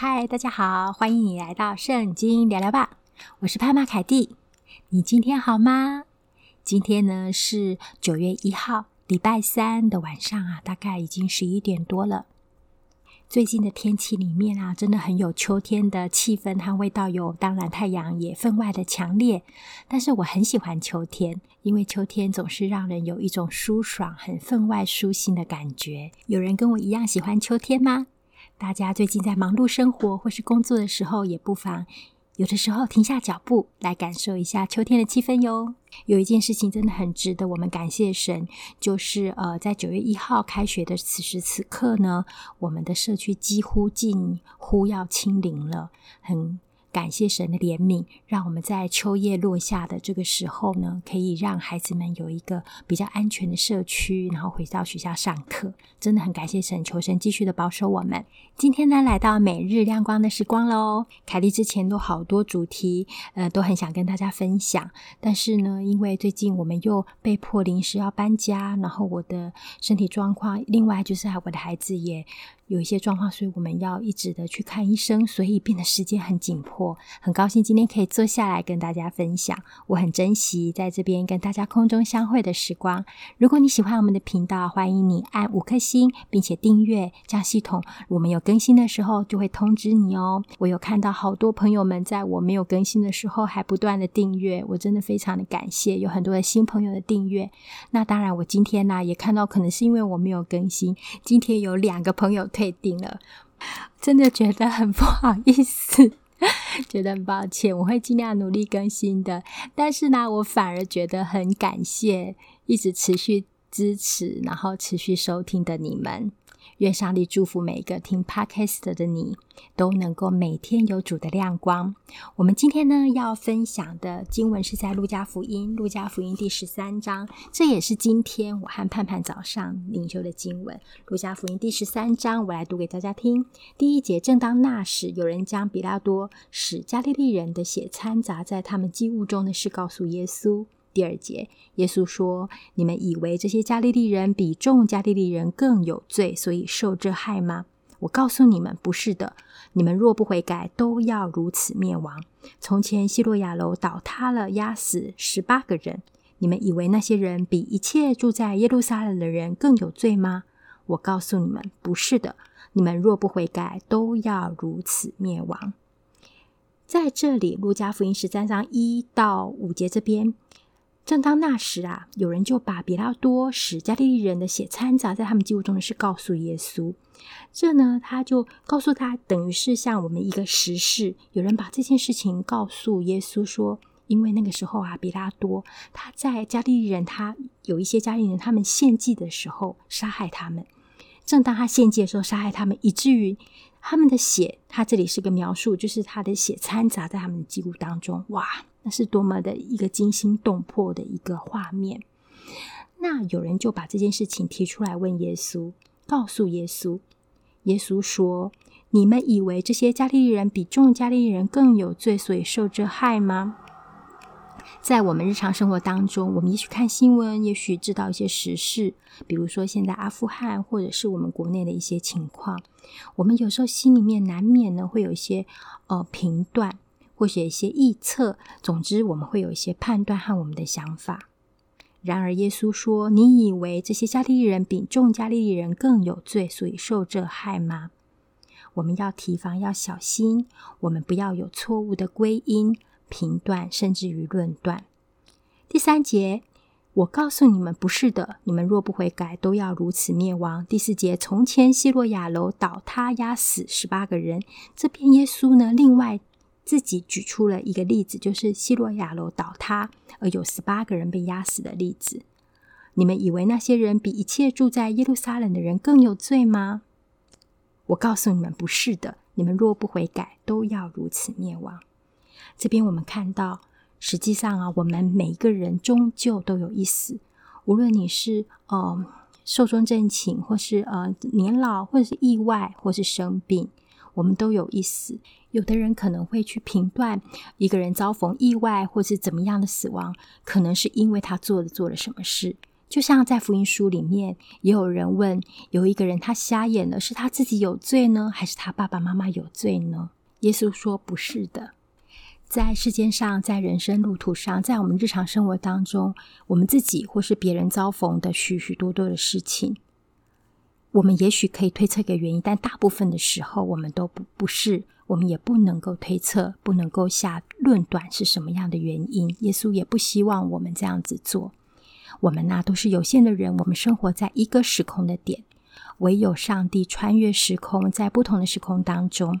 嗨，大家好，欢迎你来到圣经聊聊吧。我是潘玛凯蒂，你今天好吗？今天呢是九月一号，礼拜三的晚上啊，大概已经十一点多了。最近的天气里面啊，真的很有秋天的气氛和味道哟。当然，太阳也分外的强烈，但是我很喜欢秋天，因为秋天总是让人有一种舒爽、很分外舒心的感觉。有人跟我一样喜欢秋天吗？大家最近在忙碌生活或是工作的时候，也不妨。有的时候停下脚步来感受一下秋天的气氛哟。有一件事情真的很值得我们感谢神，就是呃，在九月一号开学的此时此刻呢，我们的社区几乎近乎要清零了，很。感谢神的怜悯，让我们在秋叶落下的这个时候呢，可以让孩子们有一个比较安全的社区，然后回到学校上课。真的很感谢神，求神继续的保守我们。今天呢，来到每日亮光的时光喽。凯蒂之前都好多主题，呃，都很想跟大家分享，但是呢，因为最近我们又被迫临时要搬家，然后我的身体状况，另外就是我的孩子也。有一些状况，所以我们要一直的去看医生，所以变得时间很紧迫。很高兴今天可以坐下来跟大家分享，我很珍惜在这边跟大家空中相会的时光。如果你喜欢我们的频道，欢迎你按五颗星，并且订阅，这样系统我们有更新的时候就会通知你哦。我有看到好多朋友们在我没有更新的时候还不断的订阅，我真的非常的感谢，有很多的新朋友的订阅。那当然，我今天呢也看到，可能是因为我没有更新，今天有两个朋友。退订了，真的觉得很不好意思，觉得很抱歉，我会尽量努力更新的。但是呢，我反而觉得很感谢一直持续支持，然后持续收听的你们。愿上帝祝福每一个听 Podcast 的你，都能够每天有主的亮光。我们今天呢要分享的经文是在路加福音，路加福音第十三章，这也是今天我和盼盼早上领修的经文。路加福音第十三章，我来读给大家听。第一节，正当那时，有人将比拉多使加利利人的血掺杂在他们祭物中的事告诉耶稣。第二节，耶稣说：“你们以为这些加利利人比众加利利人更有罪，所以受这害吗？我告诉你们，不是的。你们若不悔改，都要如此灭亡。从前西罗亚楼倒塌了，压死十八个人。你们以为那些人比一切住在耶路撒冷的人更有罪吗？我告诉你们，不是的。你们若不悔改，都要如此灭亡。”在这里，路加福音十三章一到五节这边。正当那时啊，有人就把比拉多使加利利人的血掺杂在他们祭物中的事告诉耶稣。这呢，他就告诉他，等于是像我们一个实事，有人把这件事情告诉耶稣说，因为那个时候啊，比拉多他在加利利人，他有一些加利利人，他们献祭的时候杀害他们。正当他献祭的时候杀害他们，以至于他们的血，他这里是个描述，就是他的血掺杂在他们的祭物当中。哇！那是多么的一个惊心动魄的一个画面。那有人就把这件事情提出来问耶稣，告诉耶稣。耶稣说：“你们以为这些加利利人比众加利利人更有罪，所以受这害吗？”在我们日常生活当中，我们也许看新闻，也许知道一些时事，比如说现在阿富汗，或者是我们国内的一些情况，我们有时候心里面难免呢会有一些呃评断。或写一些臆测，总之我们会有一些判断和我们的想法。然而耶稣说：“你以为这些加利利人比众加利利人更有罪，所以受这害吗？”我们要提防，要小心，我们不要有错误的归因、评断，甚至于论断。第三节，我告诉你们，不是的，你们若不悔改，都要如此灭亡。第四节，从前西罗亚楼倒塌，压死十八个人。这边耶稣呢，另外。自己举出了一个例子，就是西罗亚楼倒塌而有十八个人被压死的例子。你们以为那些人比一切住在耶路撒冷的人更有罪吗？我告诉你们，不是的。你们若不悔改，都要如此灭亡。这边我们看到，实际上啊，我们每一个人终究都有一死。无论你是呃寿终正寝，或是呃年老，或者是意外，或是生病。我们都有一死，有的人可能会去评断一个人遭逢意外或是怎么样的死亡，可能是因为他做了做了什么事。就像在福音书里面，也有人问：有一个人他瞎眼了，是他自己有罪呢，还是他爸爸妈妈有罪呢？耶稣说：不是的。在世间上，在人生路途上，在我们日常生活当中，我们自己或是别人遭逢的许许多多的事情，我们也许可以推测一个原因，但大部分的时候，我们都不不是，我们也不能够推测，不能够下论断是什么样的原因。耶稣也不希望我们这样子做。我们呐，都是有限的人，我们生活在一个时空的点，唯有上帝穿越时空，在不同的时空当中，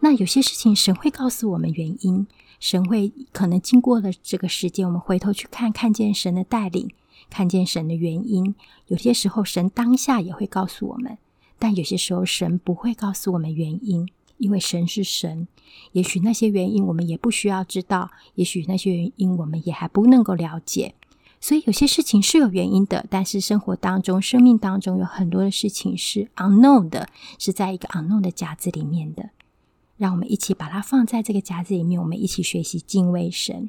那有些事情神会告诉我们原因，神会可能经过了这个时间，我们回头去看，看见神的带领，看见神的原因。有些时候神当下也会告诉我们，但有些时候神不会告诉我们原因，因为神是神。也许那些原因我们也不需要知道，也许那些原因我们也还不能够了解。所以有些事情是有原因的，但是生活当中、生命当中有很多的事情是 unknown 的，是在一个 unknown 的夹子里面的。让我们一起把它放在这个夹子里面，我们一起学习敬畏神。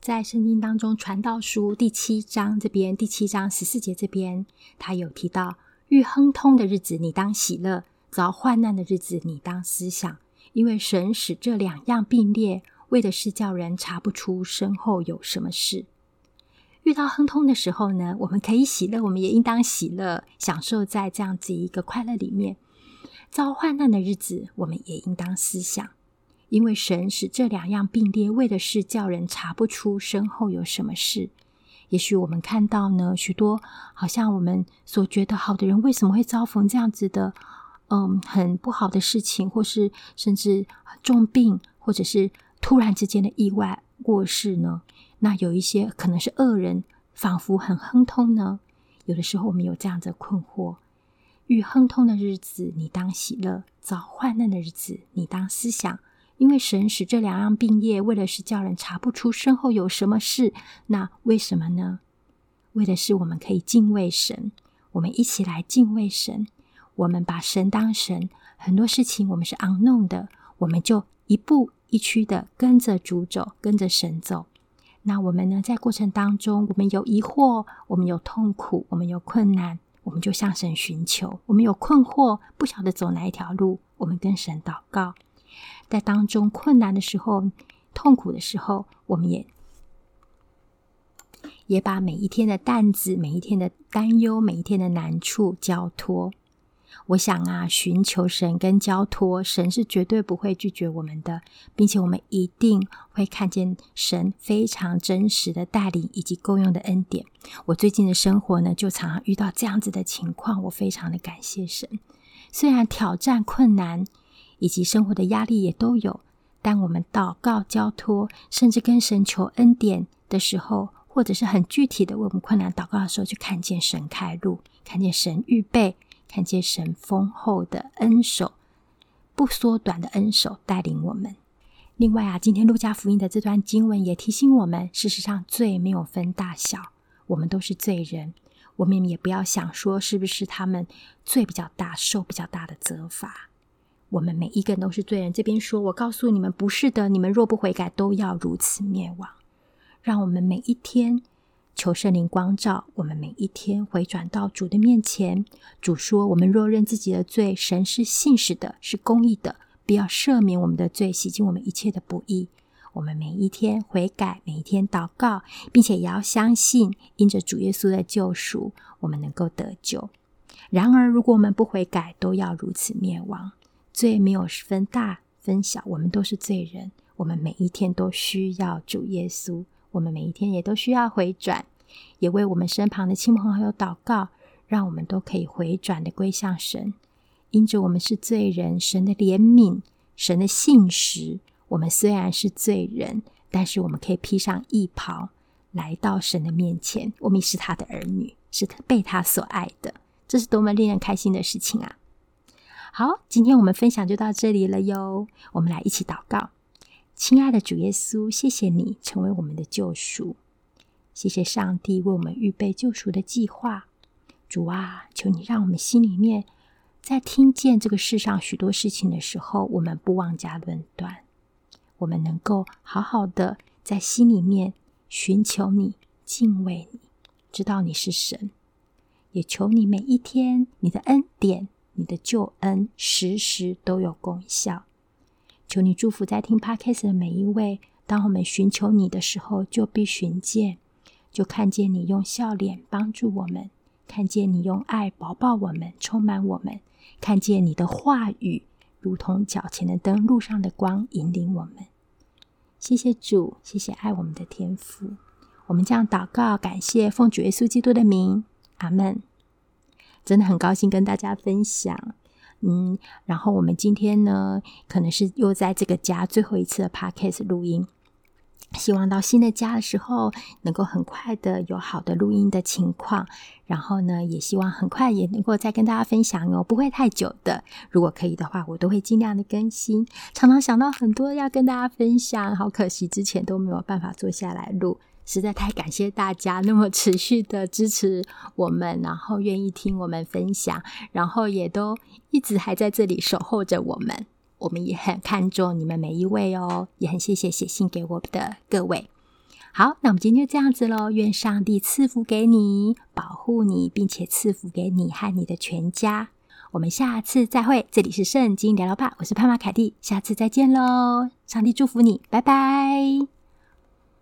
在圣经当中，《传道书》第七章这边，第七章十四节这边，他有提到：遇亨通的日子，你当喜乐；遭患难的日子，你当思想，因为神使这两样并列，为的是叫人查不出身后有什么事。遇到亨通的时候呢，我们可以喜乐，我们也应当喜乐，享受在这样子一个快乐里面。遭患难的日子，我们也应当思想，因为神使这两样并列，为的是叫人查不出身后有什么事。也许我们看到呢，许多好像我们所觉得好的人，为什么会遭逢这样子的，嗯，很不好的事情，或是甚至重病，或者是突然之间的意外过世呢？那有一些可能是恶人，仿佛很亨通呢。有的时候我们有这样的困惑：遇亨通的日子，你当喜乐；遭患难的日子，你当思想。因为神使这两样并列，为的是叫人查不出身后有什么事。那为什么呢？为的是我们可以敬畏神。我们一起来敬畏神。我们把神当神，很多事情我们是 unknown 的，我们就一步一趋的跟着主走，跟着神走。那我们呢，在过程当中，我们有疑惑，我们有痛苦，我们有困难，我们就向神寻求。我们有困惑，不晓得走哪一条路，我们跟神祷告。在当中困难的时候、痛苦的时候，我们也也把每一天的担子、每一天的担忧、每一天的难处交托。我想啊，寻求神跟交托，神是绝对不会拒绝我们的，并且我们一定会看见神非常真实的带领以及够用的恩典。我最近的生活呢，就常常遇到这样子的情况，我非常的感谢神。虽然挑战、困难以及生活的压力也都有，但我们祷告、交托，甚至跟神求恩典的时候，或者是很具体的为我们困难祷告的时候，就看见神开路，看见神预备。看见神丰厚的恩手，不缩短的恩手带领我们。另外啊，今天路加福音的这段经文也提醒我们：事实上，罪没有分大小，我们都是罪人。我们也不要想说是不是他们罪比较大，受比较大的责罚。我们每一个人都是罪人。这边说，我告诉你们，不是的，你们若不悔改，都要如此灭亡。让我们每一天。求圣灵光照我们，每一天回转到主的面前。主说：“我们若认自己的罪，神是信实的，是公义的，必要赦免我们的罪，洗净我们一切的不义。”我们每一天悔改，每一天祷告，并且也要相信，因着主耶稣的救赎，我们能够得救。然而，如果我们不悔改，都要如此灭亡。罪没有分大分小，我们都是罪人。我们每一天都需要主耶稣。我们每一天也都需要回转，也为我们身旁的亲朋好友祷告，让我们都可以回转的归向神。因着我们是罪人，神的怜悯、神的信实，我们虽然是罪人，但是我们可以披上义袍，来到神的面前。我们是他的儿女，是被他所爱的，这是多么令人开心的事情啊！好，今天我们分享就到这里了哟。我们来一起祷告。亲爱的主耶稣，谢谢你成为我们的救赎，谢谢上帝为我们预备救赎的计划。主啊，求你让我们心里面，在听见这个世上许多事情的时候，我们不妄加论断，我们能够好好的在心里面寻求你、敬畏你，知道你是神，也求你每一天，你的恩典、你的救恩，时时都有功效。求你祝福在听 Podcast 的每一位。当我们寻求你的时候，就必寻见，就看见你用笑脸帮助我们，看见你用爱抱抱我们，充满我们，看见你的话语如同脚前的灯，路上的光，引领我们。谢谢主，谢谢爱我们的天父。我们这样祷告，感谢奉主耶稣基督的名，阿门。真的很高兴跟大家分享，嗯，然后我们今天呢，可能是又在这个家最后一次的 Podcast 录音。希望到新的家的时候，能够很快的有好的录音的情况。然后呢，也希望很快也能够再跟大家分享哦，不会太久的。如果可以的话，我都会尽量的更新。常常想到很多要跟大家分享，好可惜之前都没有办法坐下来录。实在太感谢大家那么持续的支持我们，然后愿意听我们分享，然后也都一直还在这里守候着我们。我们也很看重你们每一位哦，也很谢谢写信给我们的各位。好，那我们今天就这样子喽。愿上帝赐福给你，保护你，并且赐福给你和你的全家。我们下次再会，这里是圣经聊聊吧，我是潘玛凯蒂，下次再见喽。上帝祝福你，拜拜。